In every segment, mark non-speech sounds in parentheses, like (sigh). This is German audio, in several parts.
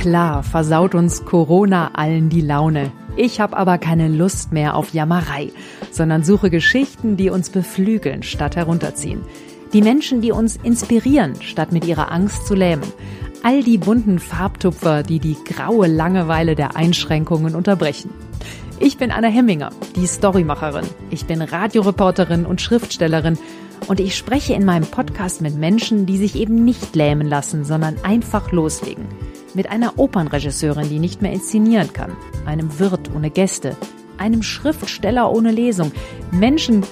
Klar versaut uns Corona allen die Laune. Ich habe aber keine Lust mehr auf Jammerei, sondern suche Geschichten, die uns beflügeln statt herunterziehen. Die Menschen, die uns inspirieren, statt mit ihrer Angst zu lähmen. All die bunten Farbtupfer, die die graue Langeweile der Einschränkungen unterbrechen. Ich bin Anna Hemminger, die Storymacherin. Ich bin Radioreporterin und Schriftstellerin und ich spreche in meinem Podcast mit Menschen, die sich eben nicht lähmen lassen, sondern einfach loslegen. Mit einer Opernregisseurin, die nicht mehr inszenieren kann, einem Wirt ohne Gäste, einem Schriftsteller ohne Lesung, Menschen,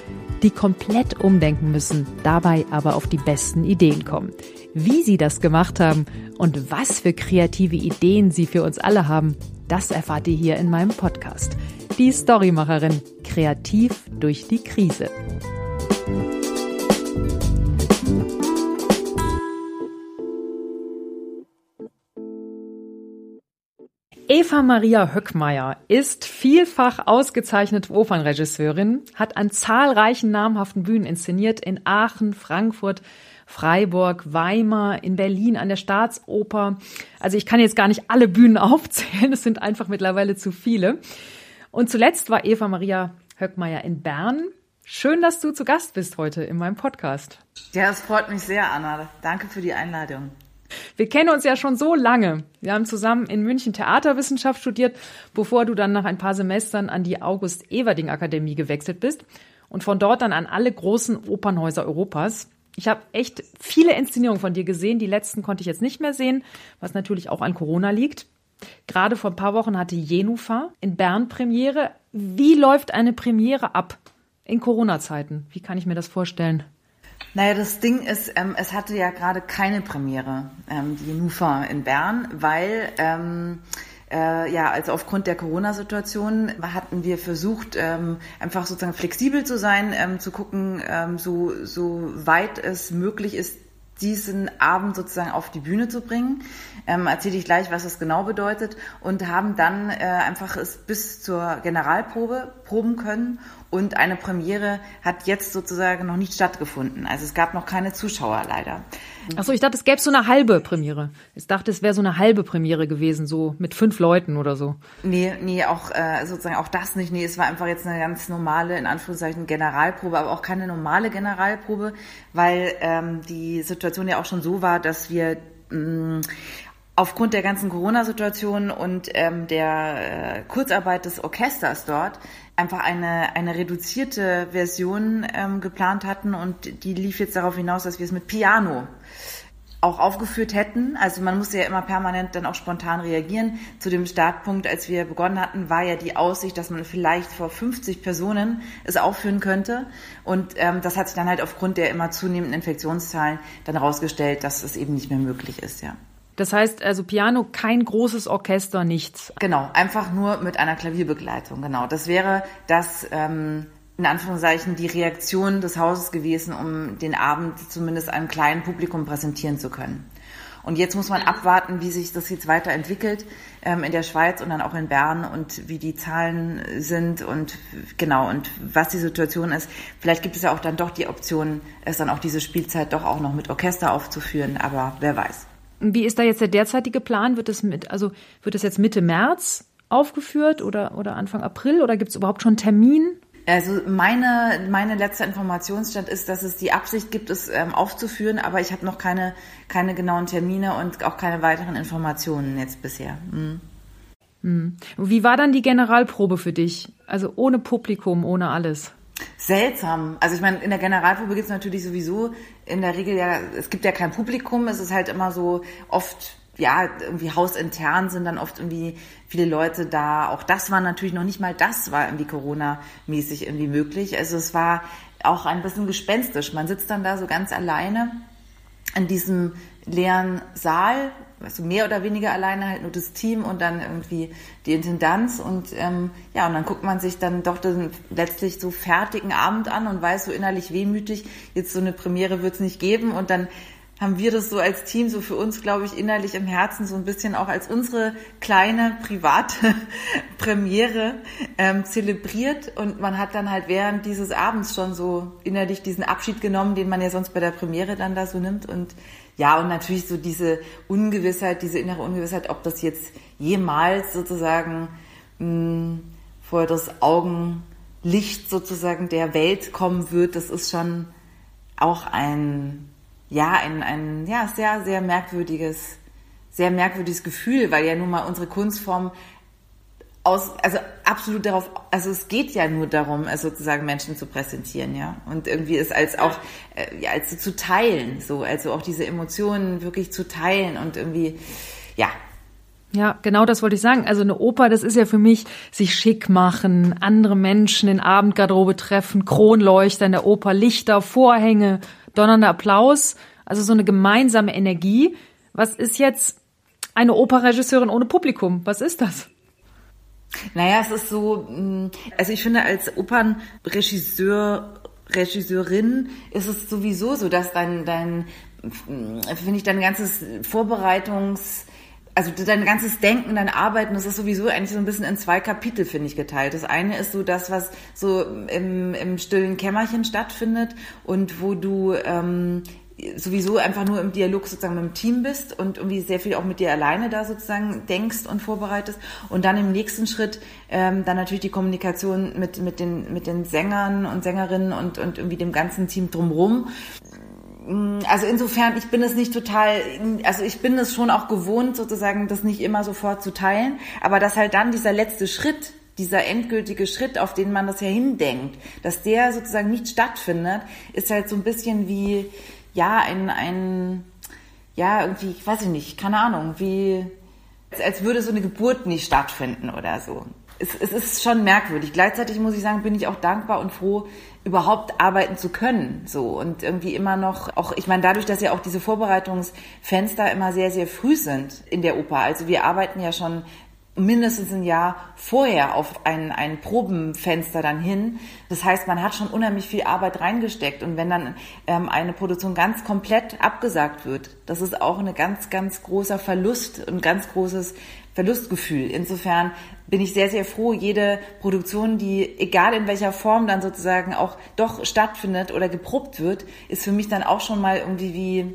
die komplett umdenken müssen, dabei aber auf die besten Ideen kommen. Wie sie das gemacht haben und was für kreative Ideen sie für uns alle haben, das erfahrt ihr hier in meinem Podcast. Die Storymacherin, kreativ durch die Krise. Eva Maria Höckmeier ist vielfach ausgezeichnete Opernregisseurin, hat an zahlreichen namhaften Bühnen inszeniert in Aachen, Frankfurt, Freiburg, Weimar, in Berlin an der Staatsoper. Also ich kann jetzt gar nicht alle Bühnen (laughs) aufzählen, es sind einfach mittlerweile zu viele. Und zuletzt war Eva Maria Höckmeier in Bern. Schön, dass du zu Gast bist heute in meinem Podcast. Ja, es freut mich sehr, Anna. Danke für die Einladung. Wir kennen uns ja schon so lange. Wir haben zusammen in München Theaterwissenschaft studiert, bevor du dann nach ein paar Semestern an die August-Everding-Akademie gewechselt bist und von dort dann an alle großen Opernhäuser Europas. Ich habe echt viele Inszenierungen von dir gesehen. Die letzten konnte ich jetzt nicht mehr sehen, was natürlich auch an Corona liegt. Gerade vor ein paar Wochen hatte Jenufa in Bern Premiere. Wie läuft eine Premiere ab in Corona-Zeiten? Wie kann ich mir das vorstellen? Naja, das Ding ist, ähm, es hatte ja gerade keine Premiere, ähm, die NUFA in Bern, weil ähm, äh, ja, also aufgrund der Corona-Situation hatten wir versucht, ähm, einfach sozusagen flexibel zu sein, ähm, zu gucken, ähm, so, so weit es möglich ist, diesen Abend sozusagen auf die Bühne zu bringen. Ähm, erzähle ich gleich, was das genau bedeutet und haben dann äh, einfach es bis zur Generalprobe proben können und eine Premiere hat jetzt sozusagen noch nicht stattgefunden. Also es gab noch keine Zuschauer leider. Achso, ich dachte, es gäbe so eine halbe Premiere. Ich dachte, es wäre so eine halbe Premiere gewesen, so mit fünf Leuten oder so. Nee, nee, auch äh, sozusagen auch das nicht. Nee, es war einfach jetzt eine ganz normale, in Anführungszeichen, Generalprobe, aber auch keine normale Generalprobe, weil ähm, die Situation ja auch schon so war, dass wir mh, mm, aufgrund der ganzen Corona-Situation und ähm, der äh, Kurzarbeit des Orchesters dort einfach eine, eine reduzierte Version ähm, geplant hatten und die lief jetzt darauf hinaus, dass wir es mit Piano auch aufgeführt hätten. Also man musste ja immer permanent dann auch spontan reagieren. Zu dem Startpunkt, als wir begonnen hatten, war ja die Aussicht, dass man vielleicht vor 50 Personen es aufführen könnte. Und ähm, das hat sich dann halt aufgrund der immer zunehmenden Infektionszahlen dann herausgestellt, dass es eben nicht mehr möglich ist, ja. Das heißt also Piano, kein großes Orchester, nichts. Genau, einfach nur mit einer Klavierbegleitung, genau. Das wäre das, ähm, in Anführungszeichen, die Reaktion des Hauses gewesen, um den Abend zumindest einem kleinen Publikum präsentieren zu können. Und jetzt muss man abwarten, wie sich das jetzt weiterentwickelt ähm, in der Schweiz und dann auch in Bern und wie die Zahlen sind und genau und was die Situation ist. Vielleicht gibt es ja auch dann doch die Option, es dann auch diese Spielzeit doch auch noch mit Orchester aufzuführen, aber wer weiß. Wie ist da jetzt der derzeitige Plan? Wird es mit, also wird es jetzt Mitte März aufgeführt oder, oder Anfang April oder gibt es überhaupt schon einen Termin? Also meine, meine letzte Informationsstand ist, dass es die Absicht gibt, es ähm, aufzuführen, aber ich habe noch keine, keine genauen Termine und auch keine weiteren Informationen jetzt bisher. Mhm. Mhm. Wie war dann die Generalprobe für dich? Also ohne Publikum, ohne alles? Seltsam. Also ich meine, in der Generalprobe gibt es natürlich sowieso in der Regel ja, es gibt ja kein Publikum, es ist halt immer so oft, ja, irgendwie hausintern sind dann oft irgendwie viele Leute da. Auch das war natürlich noch nicht mal das war irgendwie Corona-mäßig irgendwie möglich. Also es war auch ein bisschen gespenstisch. Man sitzt dann da so ganz alleine in diesem leeren Saal weißt du, mehr oder weniger alleine halt nur das Team und dann irgendwie die Intendanz und ähm, ja, und dann guckt man sich dann doch den letztlich so fertigen Abend an und weiß so innerlich wehmütig, jetzt so eine Premiere wird es nicht geben und dann haben wir das so als Team, so für uns, glaube ich, innerlich im Herzen so ein bisschen auch als unsere kleine private (laughs) Premiere ähm, zelebriert. Und man hat dann halt während dieses Abends schon so innerlich diesen Abschied genommen, den man ja sonst bei der Premiere dann da so nimmt. Und ja, und natürlich so diese Ungewissheit, diese innere Ungewissheit, ob das jetzt jemals sozusagen mh, hm, vor das Augenlicht sozusagen der Welt kommen wird, das ist schon auch ein ja, ein, ein ja, sehr, sehr merkwürdiges, sehr merkwürdiges Gefühl, weil ja nun mal unsere Kunstform aus, also absolut darauf, also es geht ja nur darum, sozusagen Menschen zu präsentieren, ja. Und irgendwie es als auch, äh, ja, als zu teilen, so, also auch diese Emotionen wirklich zu teilen und irgendwie, ja, ja, genau das wollte ich sagen. Also eine Oper, das ist ja für mich sich schick machen, andere Menschen in Abendgarderobe treffen, Kronleuchter in der Oper, Lichter, Vorhänge, donnernder Applaus, also so eine gemeinsame Energie. Was ist jetzt eine Operregisseurin ohne Publikum? Was ist das? Naja, es ist so, mm, also ich finde als Opernregisseur, Regisseurin ist es sowieso so, dass dein, dein, mm, finde ich, dein ganzes Vorbereitungs, also dein ganzes Denken, dein Arbeiten, das ist sowieso eigentlich so ein bisschen in zwei Kapitel, finde ich, geteilt. Das eine ist so das, was so im, im stillen Kämmerchen stattfindet und wo du ähm, sowieso einfach nur im Dialog sozusagen mit dem Team bist und irgendwie sehr viel auch mit dir alleine da sozusagen denkst und vorbereitest und dann im nächsten Schritt ähm, dann natürlich die Kommunikation mit mit den mit den Sängern und Sängerinnen und und irgendwie dem ganzen Team drumherum also insofern, ich bin es nicht total, also ich bin es schon auch gewohnt, sozusagen, das nicht immer sofort zu teilen, aber dass halt dann dieser letzte Schritt, dieser endgültige Schritt, auf den man das ja hindenkt, dass der sozusagen nicht stattfindet, ist halt so ein bisschen wie, ja, ein, ein, ja, irgendwie, ich weiß ich nicht, keine Ahnung, wie, als würde so eine Geburt nicht stattfinden oder so es, es ist schon merkwürdig. Gleichzeitig muss ich sagen, bin ich auch dankbar und froh, überhaupt arbeiten zu können. So und irgendwie immer noch, auch ich meine, dadurch, dass ja auch diese Vorbereitungsfenster immer sehr, sehr früh sind in der Oper. Also wir arbeiten ja schon mindestens ein Jahr vorher auf ein, ein Probenfenster dann hin. Das heißt, man hat schon unheimlich viel Arbeit reingesteckt. Und wenn dann ähm, eine Produktion ganz komplett abgesagt wird, das ist auch ein ganz, ganz großer Verlust und ganz großes Verlustgefühl. Insofern bin ich sehr, sehr froh, jede Produktion, die egal in welcher Form dann sozusagen auch doch stattfindet oder geprobt wird, ist für mich dann auch schon mal irgendwie wie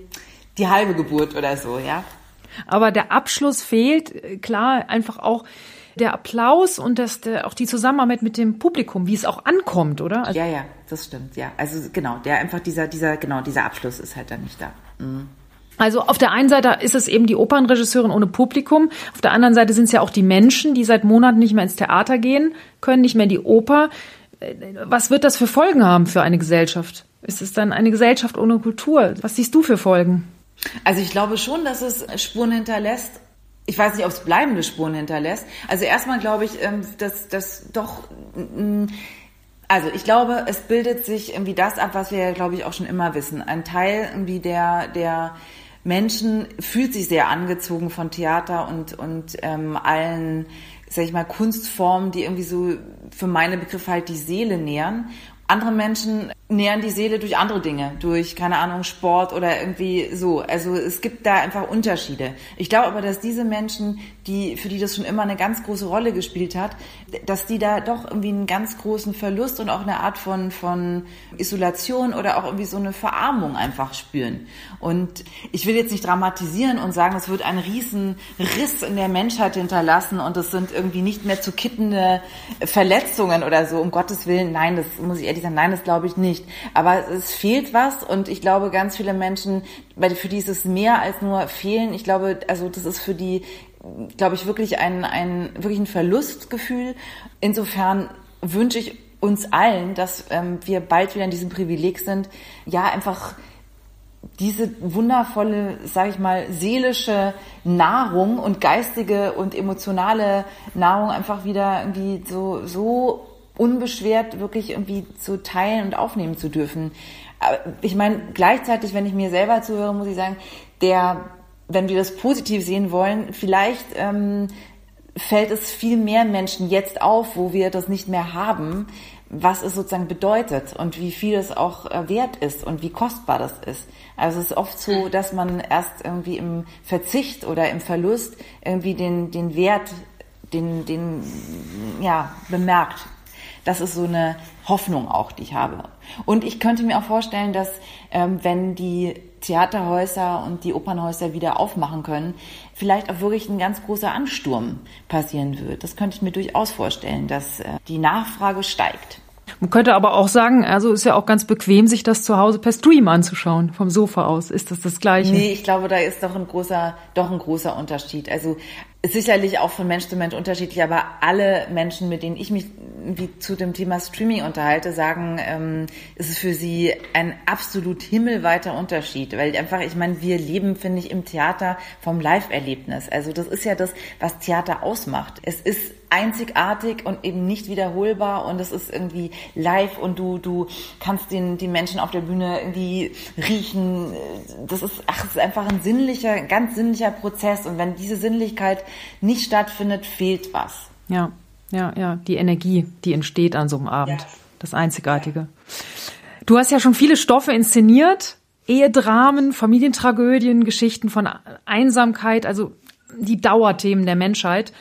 die halbe Geburt oder so, ja. Aber der Abschluss fehlt, klar, einfach auch der Applaus und das, der, auch die Zusammenarbeit mit dem Publikum, wie es auch ankommt, oder? Also ja, ja, das stimmt, ja. Also genau, der einfach dieser, dieser, genau, dieser Abschluss ist halt dann nicht da. Mhm. Also auf der einen Seite ist es eben die Opernregisseurin ohne Publikum, auf der anderen Seite sind es ja auch die Menschen, die seit Monaten nicht mehr ins Theater gehen können, nicht mehr in die Oper. Was wird das für Folgen haben für eine Gesellschaft? Ist es dann eine Gesellschaft ohne Kultur? Was siehst du für Folgen? Also ich glaube schon, dass es Spuren hinterlässt. Ich weiß nicht, ob es bleibende Spuren hinterlässt. Also erstmal glaube ich, ähm, dass das doch mm, also ich glaube, es bildet sich irgendwie das ab, was wir, glaube ich, auch schon immer wissen. Ein Teil irgendwie der, der Menschen fühlt sich sehr angezogen von Theater und, und ähm, allen, sag ich mal, Kunstformen, die irgendwie so für meine Begriffe halt die Seele nähern. Andere Menschen nähern die Seele durch andere Dinge, durch, keine Ahnung, Sport oder irgendwie so. Also es gibt da einfach Unterschiede. Ich glaube aber, dass diese Menschen, die, für die das schon immer eine ganz große Rolle gespielt hat, dass die da doch irgendwie einen ganz großen Verlust und auch eine Art von, von Isolation oder auch irgendwie so eine Verarmung einfach spüren. Und ich will jetzt nicht dramatisieren und sagen, es wird ein riesen Riss in der Menschheit hinterlassen und es sind irgendwie nicht mehr zu kittende Verletzungen oder so, um Gottes Willen. Nein, das muss ich ehrlich sagen, nein, das glaube ich nicht nicht. Aber es fehlt was und ich glaube, ganz viele Menschen, für die ist es mehr als nur fehlen. Ich glaube, also das ist für die, glaube ich, wirklich ein, ein, wirklich ein Verlustgefühl. Insofern wünsche ich uns allen, dass ähm, wir bald wieder in diesem Privileg sind, ja, einfach diese wundervolle, sage ich mal, seelische Nahrung und geistige und emotionale Nahrung einfach wieder irgendwie so so unbeschwert wirklich irgendwie zu teilen und aufnehmen zu dürfen. Ich meine, gleichzeitig, wenn ich mir selber zuhöre, muss ich sagen, der, wenn wir das positiv sehen wollen, vielleicht ähm, fällt es viel mehr Menschen jetzt auf, wo wir das nicht mehr haben, was es sozusagen bedeutet und wie viel es auch äh, wert ist und wie kostbar das ist. Also es ist oft so, dass man erst irgendwie im Verzicht oder im Verlust irgendwie den, den Wert, den, den, ja, bemerkt. Das ist so eine Hoffnung auch, die ich habe. Und ich könnte mir auch vorstellen, dass ähm, wenn die Theaterhäuser und die Opernhäuser wieder aufmachen können, vielleicht auch wirklich ein ganz großer Ansturm passieren wird. Das könnte ich mir durchaus vorstellen, dass äh, die Nachfrage steigt. Man könnte aber auch sagen, also ist ja auch ganz bequem, sich das zu Hause per Stream anzuschauen, vom Sofa aus. Ist das das Gleiche? Nee, ich glaube, da ist doch ein großer, doch ein großer Unterschied. Also sicherlich auch von Mensch zu Mensch unterschiedlich, aber alle Menschen, mit denen ich mich wie zu dem Thema Streaming unterhalte, sagen, ähm, es ist für sie ein absolut himmelweiter Unterschied, weil einfach, ich meine, wir leben, finde ich, im Theater vom Live-Erlebnis. Also das ist ja das, was Theater ausmacht. Es ist einzigartig und eben nicht wiederholbar und es ist irgendwie live und du du kannst den die Menschen auf der Bühne irgendwie riechen. Das ist ach, es ist einfach ein sinnlicher, ganz sinnlicher Prozess und wenn diese Sinnlichkeit nicht stattfindet, fehlt was. Ja, ja, ja, die Energie, die entsteht an so einem Abend, ja. das Einzigartige. Du hast ja schon viele Stoffe inszeniert, Ehedramen, Familientragödien, Geschichten von Einsamkeit, also die Dauerthemen der Menschheit.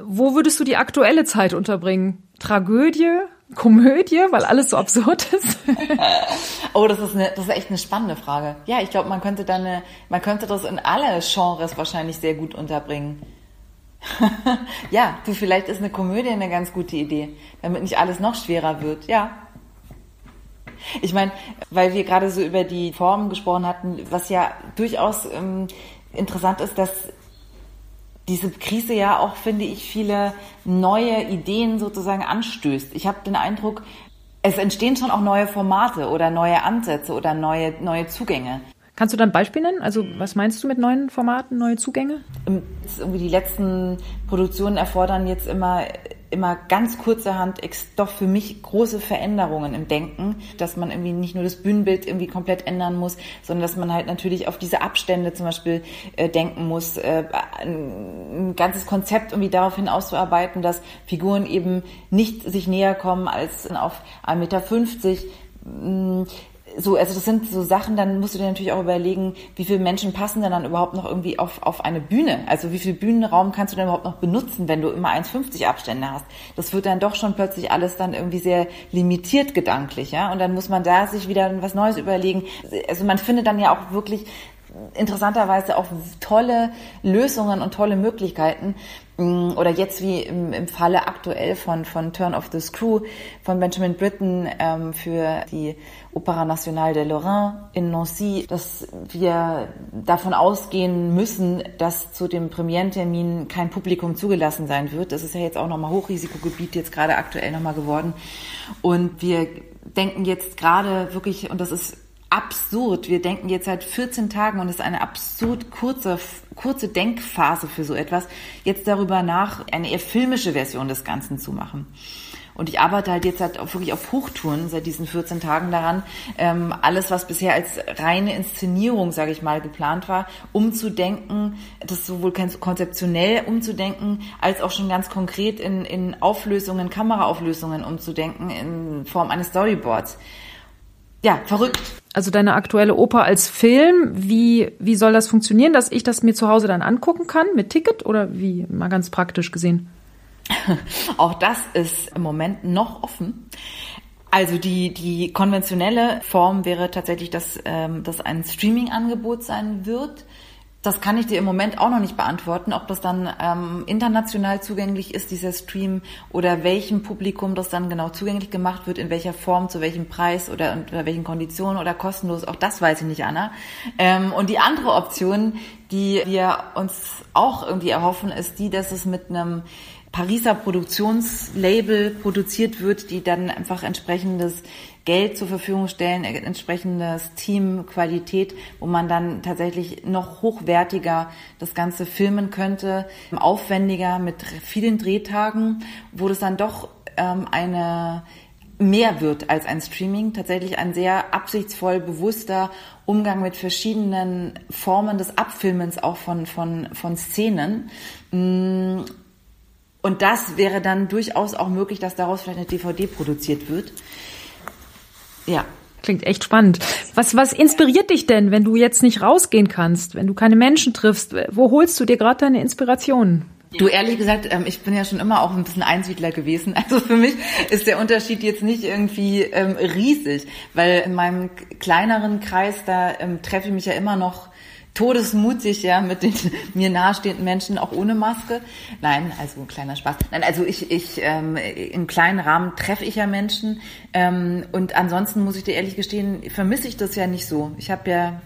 Wo würdest du die aktuelle Zeit unterbringen? Tragödie, Komödie, weil alles so absurd ist? (laughs) oh, das ist, eine, das ist echt eine spannende Frage. Ja, ich glaube, man könnte dann eine, man könnte das in alle Genres wahrscheinlich sehr gut unterbringen. (laughs) ja, du, vielleicht ist eine Komödie eine ganz gute Idee, damit nicht alles noch schwerer wird. Ja. Ich meine, weil wir gerade so über die Formen gesprochen hatten, was ja durchaus ähm, interessant ist, dass diese Krise ja auch, finde ich, viele neue Ideen sozusagen anstößt. Ich habe den Eindruck, es entstehen schon auch neue Formate oder neue Ansätze oder neue, neue Zugänge. Kannst du dann ein Beispiel nennen? Also was meinst du mit neuen Formaten, neue Zugänge? Ähm, irgendwie die letzten Produktionen erfordern jetzt immer immer ganz kurzerhand doch für mich große Veränderungen im Denken, dass man irgendwie nicht nur das Bühnenbild irgendwie komplett ändern muss, sondern dass man halt natürlich auf diese Abstände zum Beispiel äh, denken muss, äh, ein, ein ganzes Konzept irgendwie darauf hin auszuarbeiten, dass Figuren eben nicht sich näher kommen als auf 1,50 Meter so, also das sind so Sachen, dann musst du dir natürlich auch überlegen, wie viele Menschen passen denn dann überhaupt noch irgendwie auf, auf eine Bühne? Also wie viel Bühnenraum kannst du denn überhaupt noch benutzen, wenn du immer 1,50 Abstände hast? Das wird dann doch schon plötzlich alles dann irgendwie sehr limitiert gedanklich, ja? Und dann muss man da sich wieder was Neues überlegen. Also man findet dann ja auch wirklich interessanterweise auch tolle Lösungen und tolle Möglichkeiten. Mm, oder jetzt wie im, im Falle aktuell von, von Turn of the Screw von Benjamin Britten ähm, für die Opera Nationale de Lorraine in Nancy, dass wir davon ausgehen müssen, dass zu dem Premierentermin kein Publikum zugelassen sein wird. Das ist ja jetzt auch nochmal Hochrisikogebiet jetzt gerade aktuell nochmal geworden. Und wir denken jetzt gerade wirklich, und das ist absurd. Wir denken jetzt seit 14 Tagen und es ist eine absurd kurze, kurze Denkphase für so etwas, jetzt darüber nach, eine eher filmische Version des Ganzen zu machen. Und ich arbeite halt jetzt halt wirklich auf Hochtouren seit diesen 14 Tagen daran, ähm, alles, was bisher als reine Inszenierung, sage ich mal, geplant war, umzudenken, das sowohl konzeptionell umzudenken, als auch schon ganz konkret in, in Auflösungen, Kameraauflösungen umzudenken in Form eines Storyboards. Ja, verrückt. Also deine aktuelle Oper als Film, wie, wie soll das funktionieren, dass ich das mir zu Hause dann angucken kann mit Ticket oder wie, mal ganz praktisch gesehen? (laughs) Auch das ist im Moment noch offen. Also die, die konventionelle Form wäre tatsächlich, dass ähm, das ein Streaming-Angebot sein wird. Das kann ich dir im Moment auch noch nicht beantworten, ob das dann ähm, international zugänglich ist, dieser Stream, oder welchem Publikum das dann genau zugänglich gemacht wird, in welcher Form, zu welchem Preis oder unter welchen Konditionen oder kostenlos. Auch das weiß ich nicht, Anna. Ähm, und die andere Option, die wir uns auch irgendwie erhoffen, ist die, dass es mit einem Pariser Produktionslabel produziert wird, die dann einfach entsprechendes Geld zur Verfügung stellen, entsprechendes Team, Qualität, wo man dann tatsächlich noch hochwertiger das Ganze filmen könnte, aufwendiger mit vielen Drehtagen, wo das dann doch ähm, eine mehr wird als ein Streaming, tatsächlich ein sehr absichtsvoll bewusster Umgang mit verschiedenen Formen des Abfilmens auch von, von, von Szenen. Und das wäre dann durchaus auch möglich, dass daraus vielleicht eine DVD produziert wird. Ja. Klingt echt spannend. Was, was inspiriert dich denn, wenn du jetzt nicht rausgehen kannst, wenn du keine Menschen triffst? Wo holst du dir gerade deine Inspirationen? Du, ehrlich gesagt, ähm, ich bin ja schon immer auch ein bisschen Einsiedler gewesen. (laughs) Also für mich ist der Unterschied jetzt nicht irgendwie ähm, riesig, weil in meinem kleineren Kreis, da ähm, treffe ich mich ja immer noch todesmutig, ja, mit den (laughs) mir nahestehenden Menschen, auch ohne Maske. Nein, also ein kleiner Spaß. Nein, also ich, ich ähm, im kleinen Rahmen treffe ich ja Menschen. Ähm, und ansonsten muss ich dir ehrlich gestehen, vermisse ich das ja nicht so. Ich habe ja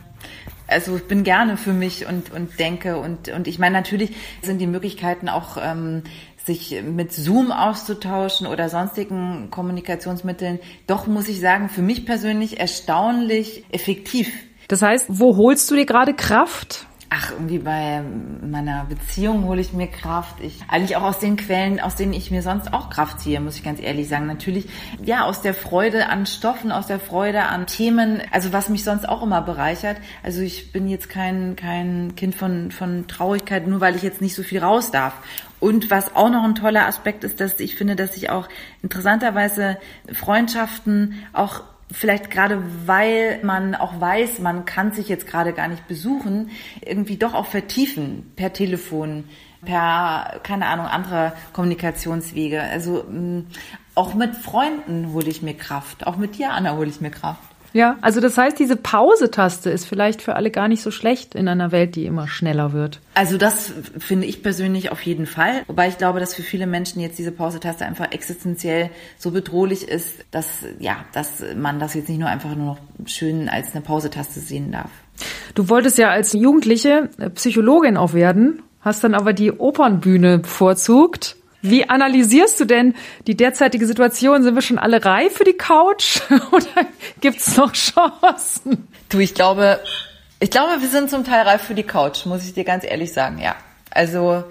also ich bin gerne für mich und, und denke und, und ich meine, natürlich sind die Möglichkeiten auch, ähm, sich mit Zoom auszutauschen oder sonstigen Kommunikationsmitteln, doch muss ich sagen, für mich persönlich erstaunlich effektiv. Das heißt, wo holst du dir gerade Kraft? Ach, irgendwie bei meiner Beziehung hole ich mir Kraft. Ich eigentlich auch aus den Quellen, aus denen ich mir sonst auch Kraft ziehe, muss ich ganz ehrlich sagen. Natürlich, ja, aus der Freude an Stoffen, aus der Freude an Themen, also was mich sonst auch immer bereichert. Also ich bin jetzt kein, kein Kind von, von Traurigkeit, nur weil ich jetzt nicht so viel raus darf. Und was auch noch ein toller Aspekt ist, dass ich finde, dass sich auch interessanterweise Freundschaften auch vielleicht gerade weil man auch weiß, man kann sich jetzt gerade gar nicht besuchen, irgendwie doch auch vertiefen per Telefon, per, keine Ahnung, andere Kommunikationswege. Also mm, auch mit Freunden hole ich mir Kraft, auch mit dir, Anna, hole ich mir Kraft. Ja, also das heißt, diese Pause-Taste ist vielleicht für alle gar nicht so schlecht in einer Welt, die immer schneller wird. Also das finde ich persönlich auf jeden Fall. Wobei ich glaube, dass für viele Menschen jetzt diese Pause-Taste einfach existenziell so bedrohlich ist, dass, ja, dass man das jetzt nicht nur einfach nur noch schön als eine Pause-Taste sehen darf. Du wolltest ja als Jugendliche Psychologin auch werden, hast dann aber die Opernbühne bevorzugt. Wie analysierst du denn die derzeitige Situation? Sind wir schon alle reif für die Couch (laughs) oder gibt's noch Chancen? Du, ich glaube, ich glaube, wir sind zum Teil reif für die Couch, muss ich dir ganz ehrlich sagen, ja. Also,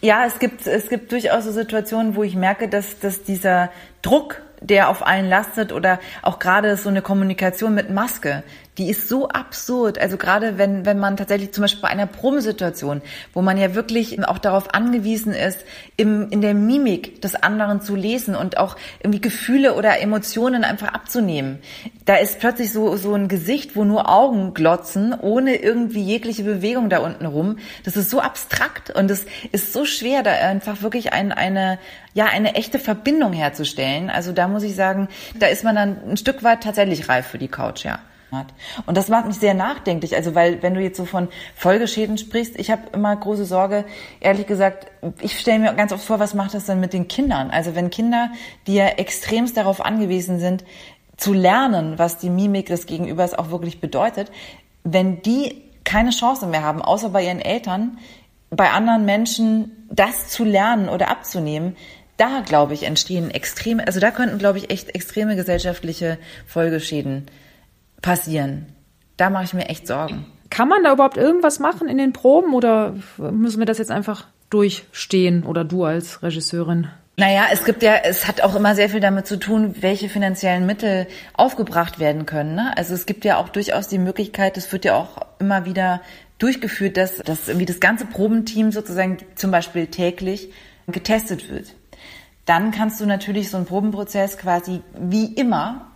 ja, es gibt, es gibt durchaus so Situationen, wo ich merke, dass, dass dieser Druck, der auf allen lastet oder auch gerade so eine Kommunikation mit Maske, die ist so absurd. Also gerade wenn, wenn man tatsächlich zum Beispiel bei einer Probenssituation, wo man ja wirklich auch darauf angewiesen ist, im, in der Mimik des anderen zu lesen und auch irgendwie Gefühle oder Emotionen einfach abzunehmen. Da ist plötzlich so, so ein Gesicht, wo nur Augen glotzen, ohne irgendwie jegliche Bewegung da unten rum. Das ist so abstrakt und es ist so schwer, da einfach wirklich ein, eine, ja, eine echte Verbindung herzustellen. Also da muss ich sagen, da ist man dann ein Stück weit tatsächlich reif für die Couch, ja hat. Und das macht mich sehr nachdenklich. Also weil, wenn du jetzt so von Folgeschäden sprichst, ich habe immer große Sorge, ehrlich gesagt, ich stelle mir ganz oft vor, was macht das denn mit den Kindern? Also wenn Kinder, die ja extremst darauf angewiesen sind, zu lernen, was die Mimik des Gegenübers auch wirklich bedeutet, wenn die keine Chance mehr haben, außer bei ihren Eltern, bei anderen Menschen das zu lernen oder abzunehmen, da glaube ich entstehen extreme, also da könnten glaube ich echt extreme gesellschaftliche Folgeschäden passieren. Da mache ich mir echt Sorgen. Kann man da überhaupt irgendwas machen in den Proben oder müssen wir das jetzt einfach durchstehen oder du als Regisseurin? Naja, es gibt ja, es hat auch immer sehr viel damit zu tun, welche finanziellen Mittel aufgebracht werden können. Ne? Also es gibt ja auch durchaus die Möglichkeit, es wird ja auch immer wieder durchgeführt, dass, dass irgendwie das ganze Probenteam sozusagen zum Beispiel täglich getestet wird. Dann kannst du natürlich so einen Probenprozess quasi wie immer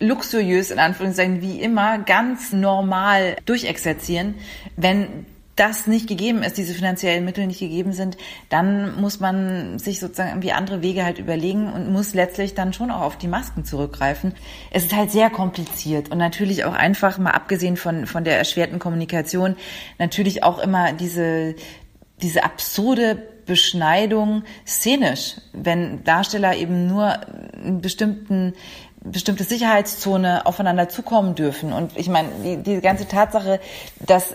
luxuriös in Anführungszeichen wie immer ganz normal durchexerzieren. Wenn das nicht gegeben ist, diese finanziellen Mittel nicht gegeben sind, dann muss man sich sozusagen irgendwie andere Wege halt überlegen und muss letztlich dann schon auch auf die Masken zurückgreifen. Es ist halt sehr kompliziert und natürlich auch einfach, mal abgesehen von, von der erschwerten Kommunikation, natürlich auch immer diese, diese absurde Beschneidung szenisch, wenn Darsteller eben nur einen bestimmten bestimmte Sicherheitszone aufeinander zukommen dürfen. Und ich meine, die, die ganze Tatsache, dass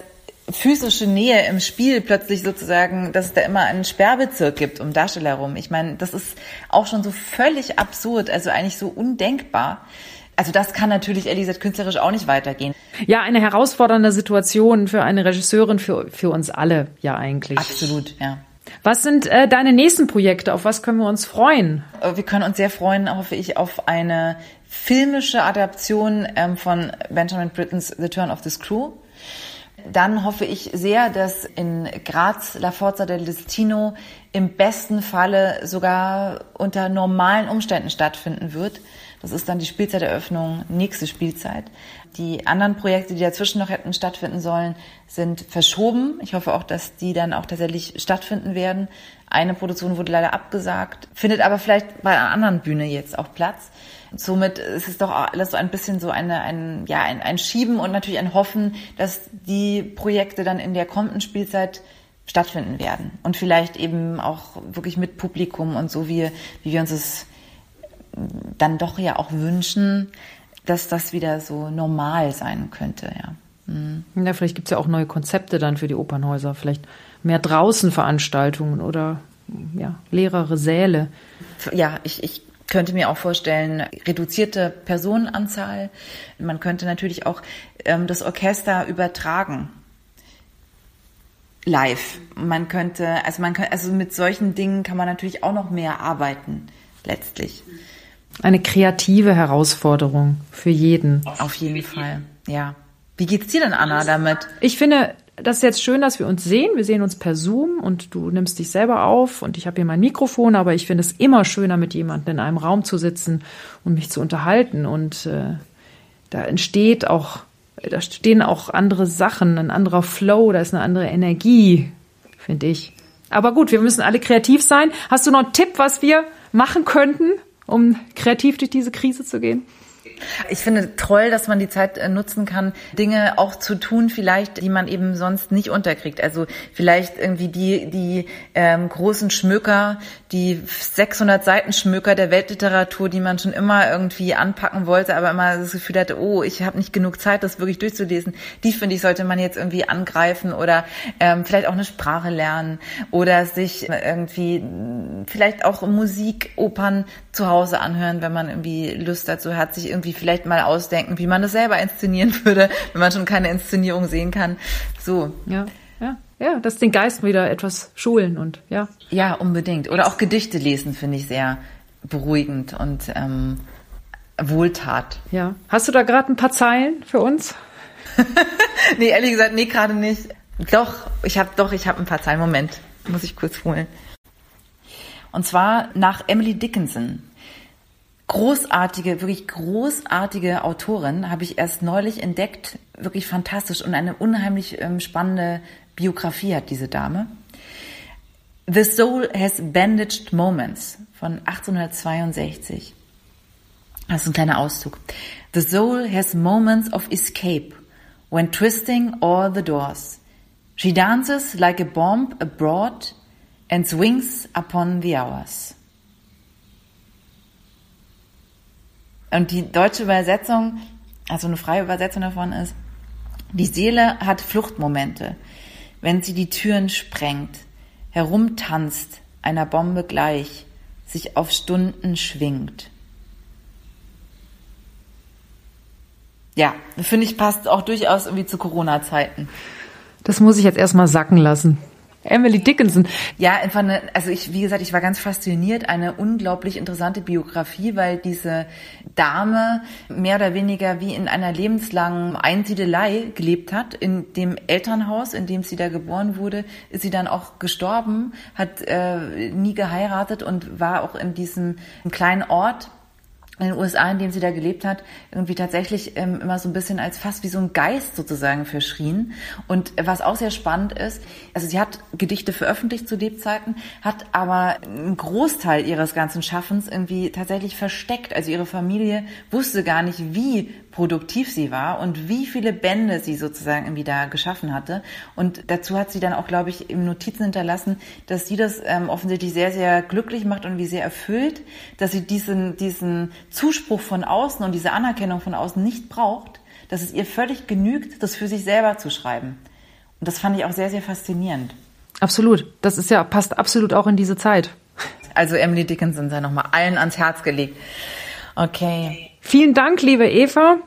physische Nähe im Spiel plötzlich sozusagen, dass es da immer einen Sperrbezirk gibt um Darsteller herum. Ich meine, das ist auch schon so völlig absurd, also eigentlich so undenkbar. Also das kann natürlich, ehrlich gesagt, künstlerisch auch nicht weitergehen. Ja, eine herausfordernde Situation für eine Regisseurin, für, für uns alle ja eigentlich. Absolut, ja. Was sind äh, deine nächsten Projekte? Auf was können wir uns freuen? Äh, wir können uns sehr freuen, hoffe ich, auf eine filmische Adaption ähm, von Benjamin Brittons The Turn of the Screw. dann hoffe ich sehr, dass in Graz La Forza del Destino im besten Falle sogar unter normalen Umständen stattfinden wird. Das ist dann die Spielzeiteröffnung, nächste Spielzeit. Die anderen Projekte, die dazwischen noch hätten stattfinden sollen, sind verschoben. Ich hoffe auch, dass die dann auch tatsächlich stattfinden werden. Eine Produktion wurde leider abgesagt, findet aber vielleicht bei einer anderen Bühne jetzt auch Platz. Somit ist es doch alles so ein bisschen so eine, ein, ja, ein, ein Schieben und natürlich ein Hoffen, dass die Projekte dann in der kommenden Spielzeit stattfinden werden und vielleicht eben auch wirklich mit Publikum und so wie, wie wir uns es dann doch ja auch wünschen, dass das wieder so normal sein könnte, ja. Mhm. Ja, vielleicht gibt's ja auch neue Konzepte dann für die Opernhäuser, vielleicht mehr draußen Veranstaltungen oder ja, leerere Säle. Ja, ich, ich könnte mir auch vorstellen, reduzierte Personenanzahl. Man könnte natürlich auch ähm, das Orchester übertragen. Live. Man könnte, also man kann, also mit solchen Dingen kann man natürlich auch noch mehr arbeiten, letztlich. Eine kreative Herausforderung für jeden. Auf jeden Fall, ja. Wie geht's dir denn, Anna, damit? Ich finde, das ist jetzt schön, dass wir uns sehen. Wir sehen uns per Zoom und du nimmst dich selber auf und ich habe hier mein Mikrofon, aber ich finde es immer schöner, mit jemandem in einem Raum zu sitzen und mich zu unterhalten. Und äh, da entsteht auch, da stehen auch andere Sachen, ein anderer Flow, da ist eine andere Energie, finde ich. Aber gut, wir müssen alle kreativ sein. Hast du noch einen Tipp, was wir machen könnten, um kreativ durch diese Krise zu gehen? Ich finde toll, dass man die Zeit äh, nutzen kann, Dinge auch zu tun, vielleicht, die man eben sonst nicht unterkriegt. Also vielleicht irgendwie die, die ähm, großen Schmöker, die 600 Seiten Schmöker der Weltliteratur, die man schon immer irgendwie anpacken wollte, aber immer das Gefühl hatte, oh, ich habe nicht genug Zeit, das wirklich durchzulesen. Die finde ich, sollte man jetzt irgendwie angreifen oder ähm, vielleicht auch eine Sprache lernen oder sich irgendwie vielleicht auch Musik, Opern zu Hause anhören, wenn man irgendwie Lust dazu hat, sich irgendwie vielleicht mal ausdenken, wie man es selber inszenieren (laughs) würde, wenn man schon keine Inszenierung sehen kann. So. Ja. Ja, ja, das den Geist wieder etwas schulen und ja. Ja, unbedingt. Oder auch Gedichte lesen finde ich sehr beruhigend und ähm, Wohltat. Ja. Hast du da gerade ein paar Zeilen für uns? (laughs) nee, ehrlich gesagt, nee, gerade nicht. Doch, ich habe doch, ich habe ein paar Zeilen. Moment, muss ich kurz holen. Und zwar nach Emily Dickinson. Großartige, wirklich großartige Autorin habe ich erst neulich entdeckt. Wirklich fantastisch und eine unheimlich ähm, spannende Biografie hat diese Dame. The Soul Has Bandaged Moments von 1862. Das ist ein kleiner Auszug. The soul has moments of escape when twisting all the doors. She dances like a bomb abroad and swings upon the hours. Und die deutsche Übersetzung, also eine freie Übersetzung davon ist, die Seele hat Fluchtmomente, wenn sie die Türen sprengt, herumtanzt, einer Bombe gleich, sich auf Stunden schwingt. Ja, finde ich passt auch durchaus irgendwie zu Corona-Zeiten. Das muss ich jetzt erstmal sacken lassen. Emily Dickinson. Ja, einfach eine, also ich, wie gesagt, ich war ganz fasziniert, eine unglaublich interessante Biografie, weil diese Dame mehr oder weniger wie in einer lebenslangen Einsiedelei gelebt hat. In dem Elternhaus, in dem sie da geboren wurde, ist sie dann auch gestorben, hat äh, nie geheiratet und war auch in diesem kleinen Ort in den USA, in dem sie da gelebt hat, irgendwie tatsächlich ähm, immer so ein bisschen als fast wie so ein Geist sozusagen verschrien. Und was auch sehr spannend ist, also sie hat Gedichte veröffentlicht zu Lebzeiten, hat aber einen Großteil ihres ganzen Schaffens irgendwie tatsächlich versteckt. Also ihre Familie wusste gar nicht, wie produktiv sie war und wie viele Bände sie sozusagen irgendwie da geschaffen hatte. Und dazu hat sie dann auch, glaube ich, im Notizen hinterlassen, dass sie das ähm, offensichtlich sehr, sehr glücklich macht und wie sehr erfüllt, dass sie diesen, diesen Zuspruch von außen und diese Anerkennung von außen nicht braucht, dass es ihr völlig genügt, das für sich selber zu schreiben. Und das fand ich auch sehr, sehr faszinierend. Absolut. Das ist ja, passt absolut auch in diese Zeit. Also Emily Dickinson sei nochmal allen ans Herz gelegt. Okay. Vielen Dank, liebe Eva.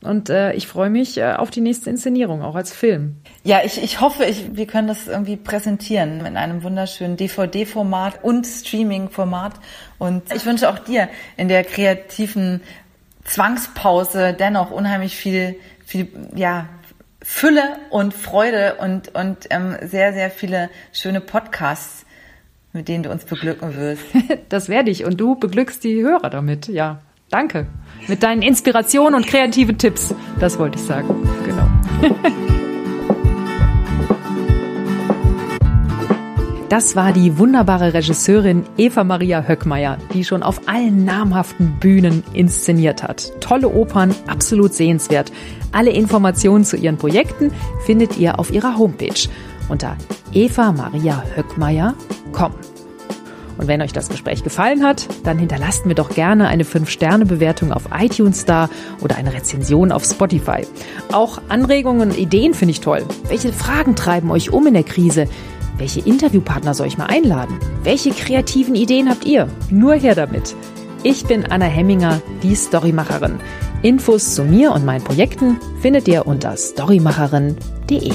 Und äh, ich freue mich äh, auf die nächste Inszenierung, auch als Film. Ja, ich, ich hoffe, ich, wir können das irgendwie präsentieren in einem wunderschönen DVD-Format und Streaming-Format. Und ich wünsche auch dir in der kreativen Zwangspause dennoch unheimlich viel, viel, ja, Fülle und Freude und, und ähm, sehr, sehr viele schöne Podcasts, mit denen du uns beglücken wirst. (laughs) Das werde ich und du beglückst die Hörer damit. Ja, danke. Mit deinen Inspirationen und kreativen Tipps. Das wollte ich sagen. Genau. (laughs) Das war die wunderbare Regisseurin Eva Maria Höckmeier, die schon auf allen namhaften Bühnen inszeniert hat. Tolle Opern, absolut sehenswert. Alle Informationen zu ihren Projekten findet ihr auf ihrer Homepage unter evamariahöckmeier.com. Und wenn euch das Gespräch gefallen hat, dann hinterlasst mir doch gerne eine 5-Sterne-Bewertung auf iTunes da oder eine Rezension auf Spotify. Auch Anregungen und Ideen finde ich toll. Welche Fragen treiben euch um in der Krise? Welche Interviewpartner soll ich mal einladen? Welche kreativen Ideen habt ihr? Nur her damit. Ich bin Anna Hemminger, die Storymacherin. Infos zu mir und meinen Projekten findet ihr unter storymacherin.de.